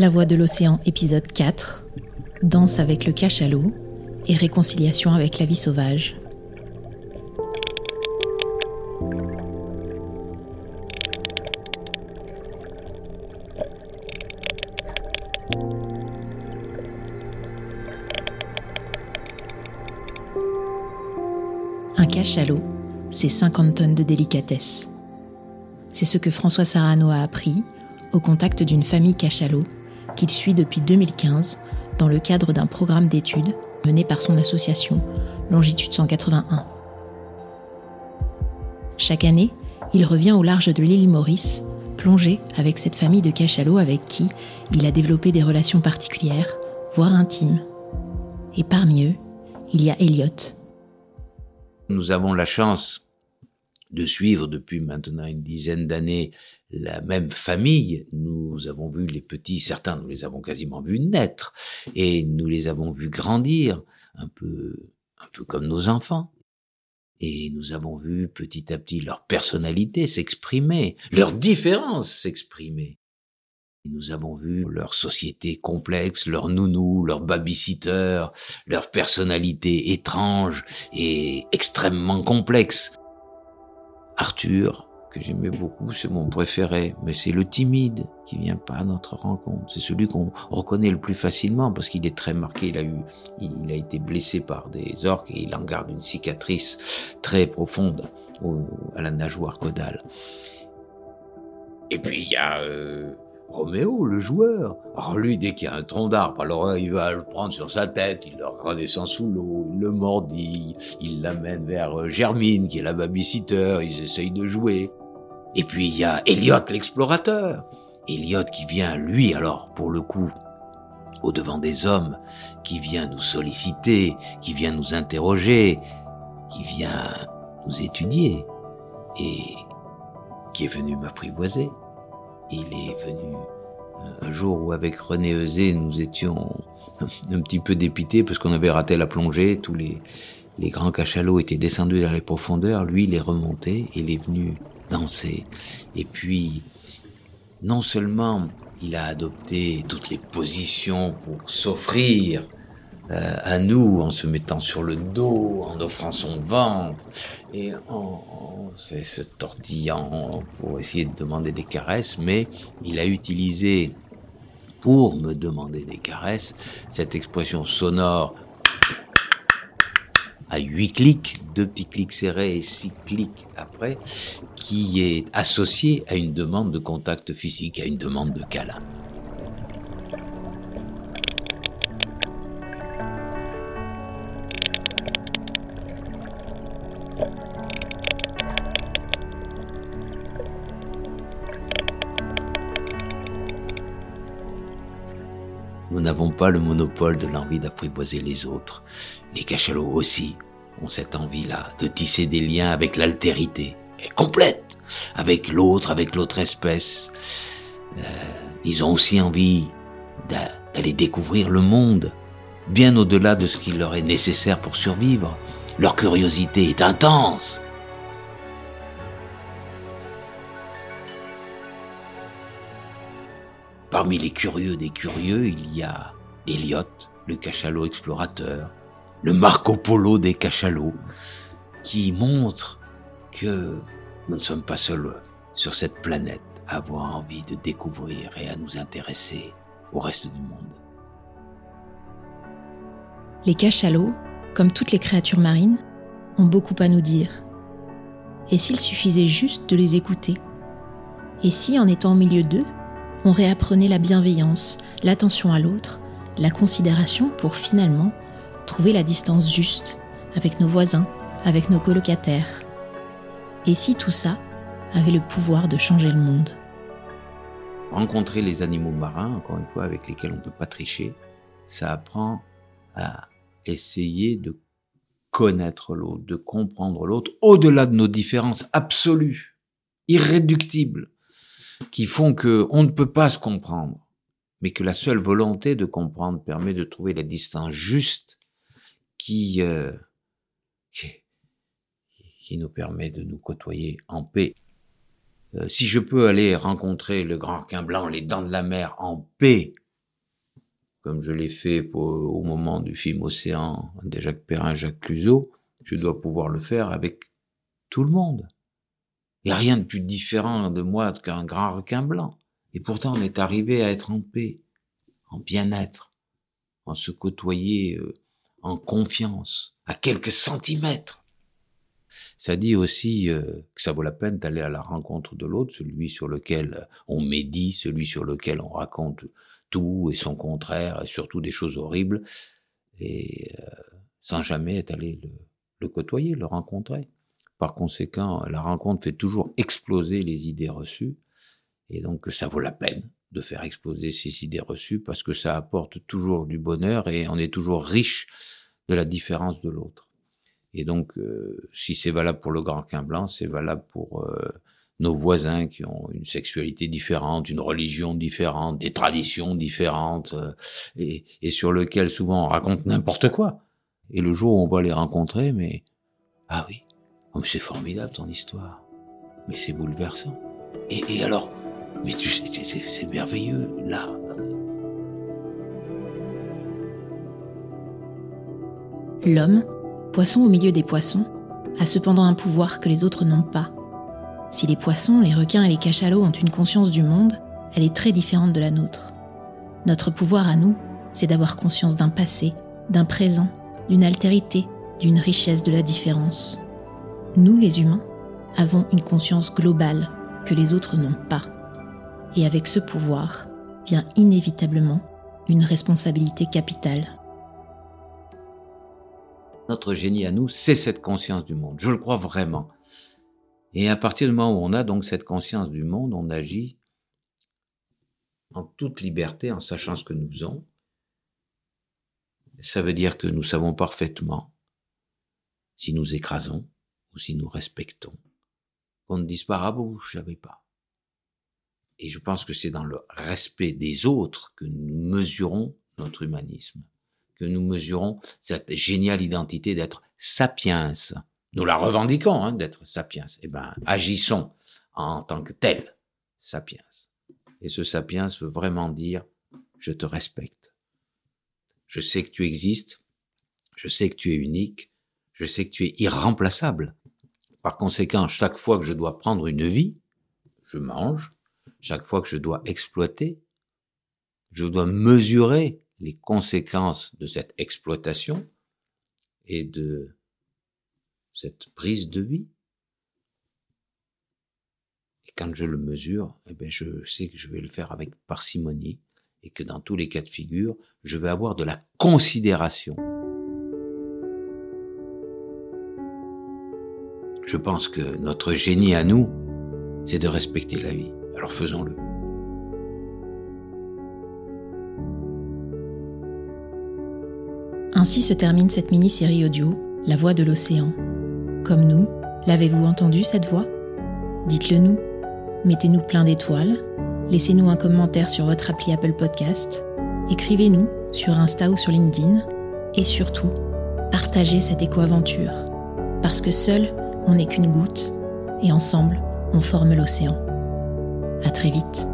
La Voix de l'océan, épisode 4. Danse avec le cachalot et réconciliation avec la vie sauvage. Un cachalot, c'est 50 tonnes de délicatesse. C'est ce que François Sarano a appris au contact d'une famille cachalot qu'il suit depuis 2015 dans le cadre d'un programme d'études mené par son association Longitude 181. Chaque année, il revient au large de l'île Maurice, plongé avec cette famille de cachalots avec qui il a développé des relations particulières, voire intimes. Et parmi eux, il y a Elliot. Nous avons la chance de suivre depuis maintenant une dizaine d'années la même famille. Nous avons vu les petits, certains nous les avons quasiment vus naître et nous les avons vus grandir un peu, un peu comme nos enfants. Et nous avons vu petit à petit leur personnalité s'exprimer, leurs différences s'exprimer. Nous avons vu leur société complexe, leur nounou, leur babysitter, leur personnalité étrange et extrêmement complexe. Arthur, que j'aimais beaucoup, c'est mon préféré, mais c'est le timide qui vient pas à notre rencontre. C'est celui qu'on reconnaît le plus facilement parce qu'il est très marqué. Il a eu, il a été blessé par des orques et il en garde une cicatrice très profonde à la nageoire caudale. Et puis il y a euh, Roméo, le joueur. Alors lui, dès qu'il y a un tronc d'arbre, alors il va le prendre sur sa tête, il le redescend sous l'eau, il le mordit, il l'amène vers euh, Germine, qui est la babysitter, ils essayent de jouer. Et puis il y a Elliot, l'explorateur. Elliot qui vient, lui, alors, pour le coup, au devant des hommes, qui vient nous solliciter, qui vient nous interroger, qui vient nous étudier, et qui est venu m'apprivoiser. Il est venu euh, un jour où avec René Eusé, nous étions un petit peu dépités parce qu'on avait raté la plongée. Tous les, les grands cachalots étaient descendus dans les profondeurs. Lui, il est remonté. Il est venu danser. Et puis, non seulement il a adopté toutes les positions pour s'offrir euh, à nous en se mettant sur le dos, en offrant son ventre et en, se tortillant pour essayer de demander des caresses, mais il a utilisé pour me demander des caresses cette expression sonore à huit clics, deux petits clics serrés et six clics après, qui est associée à une demande de contact physique, à une demande de câlin. Nous n'avons pas le monopole de l'envie d'apprivoiser les autres. Les cachalots aussi ont cette envie-là de tisser des liens avec l'altérité, complète, avec l'autre, avec l'autre espèce. Euh, ils ont aussi envie d'aller découvrir le monde, bien au-delà de ce qui leur est nécessaire pour survivre. Leur curiosité est intense. Parmi les curieux des curieux, il y a Elliot, le cachalot explorateur, le Marco Polo des cachalots, qui montre que nous ne sommes pas seuls sur cette planète à avoir envie de découvrir et à nous intéresser au reste du monde. Les cachalots, comme toutes les créatures marines, ont beaucoup à nous dire. Et s'il suffisait juste de les écouter? Et si, en étant au milieu d'eux, on réapprenait la bienveillance, l'attention à l'autre, la considération pour finalement trouver la distance juste avec nos voisins, avec nos colocataires. Et si tout ça avait le pouvoir de changer le monde? Rencontrer les animaux marins, encore une fois, avec lesquels on ne peut pas tricher, ça apprend à essayer de connaître l'autre, de comprendre l'autre, au-delà de nos différences absolues, irréductibles qui font que on ne peut pas se comprendre, mais que la seule volonté de comprendre permet de trouver la distance juste qui, euh, qui, nous permet de nous côtoyer en paix. Euh, si je peux aller rencontrer le grand requin blanc, les dents de la mer en paix, comme je l'ai fait au moment du film Océan de Jacques Perrin, Jacques Cluzot, je dois pouvoir le faire avec tout le monde. Il n'y a rien de plus différent de moi qu'un grand requin blanc. Et pourtant, on est arrivé à être en paix, en bien-être, en se côtoyer euh, en confiance, à quelques centimètres. Ça dit aussi euh, que ça vaut la peine d'aller à la rencontre de l'autre, celui sur lequel on médit, celui sur lequel on raconte tout et son contraire, et surtout des choses horribles, et euh, sans jamais être allé le, le côtoyer, le rencontrer. Par conséquent, la rencontre fait toujours exploser les idées reçues, et donc ça vaut la peine de faire exploser ces idées reçues parce que ça apporte toujours du bonheur et on est toujours riche de la différence de l'autre. Et donc, euh, si c'est valable pour le grand quin blanc, c'est valable pour euh, nos voisins qui ont une sexualité différente, une religion différente, des traditions différentes, euh, et, et, sur lequel souvent on raconte n'importe quoi. Et le jour où on va les rencontrer, mais ah oui, oh, c'est formidable ton histoire, mais c'est bouleversant. Et, alors, mais c'est merveilleux là. L'homme, poisson au milieu des poissons, a cependant un pouvoir que les autres n'ont pas si les poissons, les requins et les cachalots ont une conscience du monde, elle est très différente de la nôtre. Notre pouvoir à nous, c'est d'avoir conscience d'un passé, d'un présent, d'une altérité, d'une richesse de la différence. Nous, les humains, avons une conscience globale que les autres n'ont pas. Et avec ce pouvoir vient inévitablement une responsabilité capitale. Notre génie à nous, c'est cette conscience du monde. Je le crois vraiment. Et à partir du moment où on a donc cette conscience du monde, on agit en toute liberté, en sachant ce que nous faisons. Ça veut dire que nous savons parfaitement si nous écrasons ou si nous respectons. Qu'on ne dise pas, ah bon, je pas. Et je pense que c'est dans le respect des autres que nous mesurons notre humanisme, que nous mesurons cette géniale identité d'être sapiens, nous la revendiquons hein, d'être sapiens. Eh ben, agissons en tant que tel, sapiens. Et ce sapiens veut vraiment dire je te respecte. Je sais que tu existes, je sais que tu es unique, je sais que tu es irremplaçable. Par conséquent, chaque fois que je dois prendre une vie, je mange, chaque fois que je dois exploiter, je dois mesurer les conséquences de cette exploitation et de cette prise de vie. Et quand je le mesure, eh bien, je sais que je vais le faire avec parcimonie et que dans tous les cas de figure, je vais avoir de la considération. Je pense que notre génie à nous, c'est de respecter la vie. Alors faisons-le. Ainsi se termine cette mini-série audio La voix de l'océan. Comme nous, l'avez-vous entendu cette voix? Dites-le nous. Mettez-nous plein d'étoiles. Laissez-nous un commentaire sur votre appli Apple Podcast. Écrivez-nous sur Insta ou sur LinkedIn. Et surtout, partagez cette éco-aventure. Parce que seul, on n'est qu'une goutte. Et ensemble, on forme l'océan. À très vite.